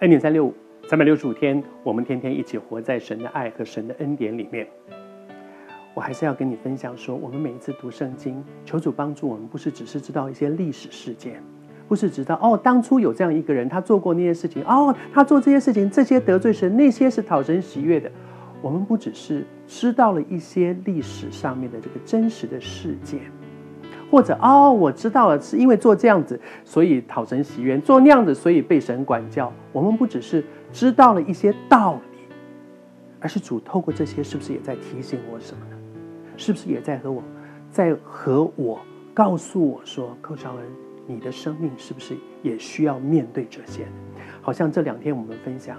恩典三六五，三百六十五天，我们天天一起活在神的爱和神的恩典里面。我还是要跟你分享说，我们每一次读圣经，求主帮助我们，不是只是知道一些历史事件，不是知道哦，当初有这样一个人，他做过那些事情，哦，他做这些事情，这些得罪神，那些是讨神喜悦的。我们不只是知道了一些历史上面的这个真实的事件。或者哦，我知道了，是因为做这样子，所以讨神喜悦；做那样子，所以被神管教。我们不只是知道了一些道理，而是主透过这些，是不是也在提醒我什么呢？是不是也在和我，在和我告诉我说，寇绍恩，你的生命是不是也需要面对这些？好像这两天我们分享，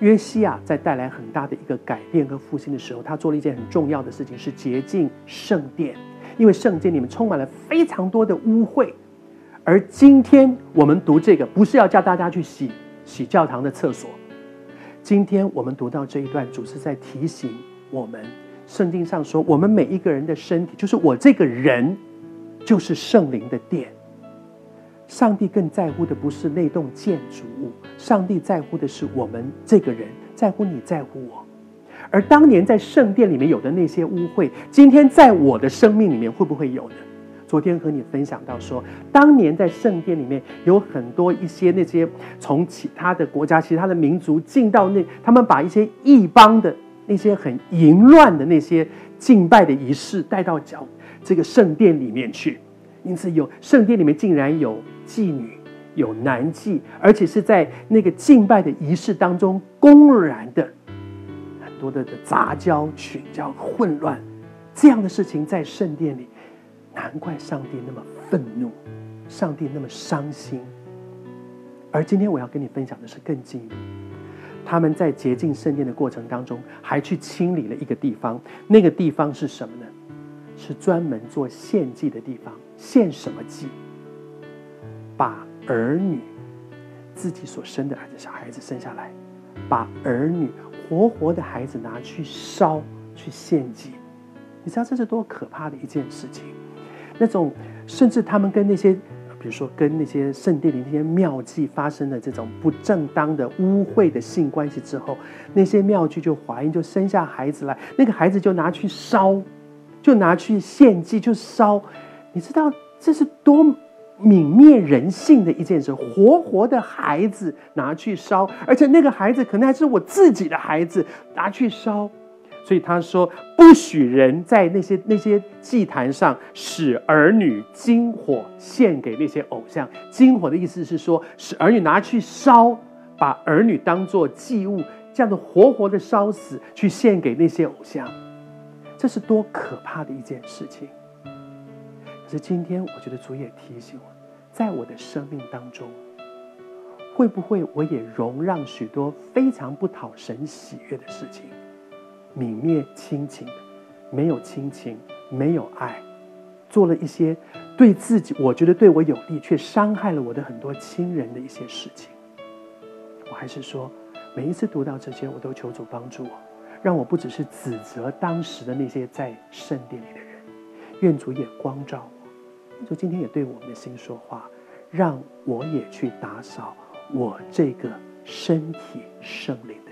约西亚在带来很大的一个改变和复兴的时候，他做了一件很重要的事情，是洁净圣殿。因为圣经里面充满了非常多的污秽，而今天我们读这个，不是要叫大家去洗洗教堂的厕所。今天我们读到这一段，主是在提醒我们，圣经上说，我们每一个人的身体，就是我这个人，就是圣灵的殿。上帝更在乎的不是那栋建筑物，上帝在乎的是我们这个人，在乎你，在乎我。而当年在圣殿里面有的那些污秽，今天在我的生命里面会不会有呢？昨天和你分享到说，当年在圣殿里面有很多一些那些从其他的国家、其他的民族进到那，他们把一些异邦的那些很淫乱的那些敬拜的仪式带到教这个圣殿里面去，因此有圣殿里面竟然有妓女、有男妓，而且是在那个敬拜的仪式当中公然的。多的杂交、群交、混乱，这样的事情在圣殿里，难怪上帝那么愤怒，上帝那么伤心。而今天我要跟你分享的是更进一步，他们在洁净圣殿的过程当中，还去清理了一个地方，那个地方是什么呢？是专门做献祭的地方。献什么祭？把儿女，自己所生的儿子、小孩子生下来，把儿女。活活的孩子拿去烧，去献祭，你知道这是多可怕的一件事情？那种甚至他们跟那些，比如说跟那些圣殿里那些庙妓发生了这种不正当的污秽的性关系之后，那些庙妓就怀孕，就生下孩子来，那个孩子就拿去烧，就拿去献祭，就烧。你知道这是多？泯灭人性的一件事，活活的孩子拿去烧，而且那个孩子可能还是我自己的孩子，拿去烧。所以他说，不许人在那些那些祭坛上使儿女金火献给那些偶像。金火的意思是说，使儿女拿去烧，把儿女当作祭物，这样的活活的烧死，去献给那些偶像。这是多可怕的一件事情。是今天，我觉得主也提醒我，在我的生命当中，会不会我也容让许多非常不讨神喜悦的事情，泯灭亲情，没有亲情，没有爱，做了一些对自己我觉得对我有利，却伤害了我的很多亲人的一些事情。我还是说，每一次读到这些，我都求主帮助我，让我不只是指责当时的那些在圣殿里的人，愿主也光照。就今天也对我们的心说话，让我也去打扫我这个身体圣灵的。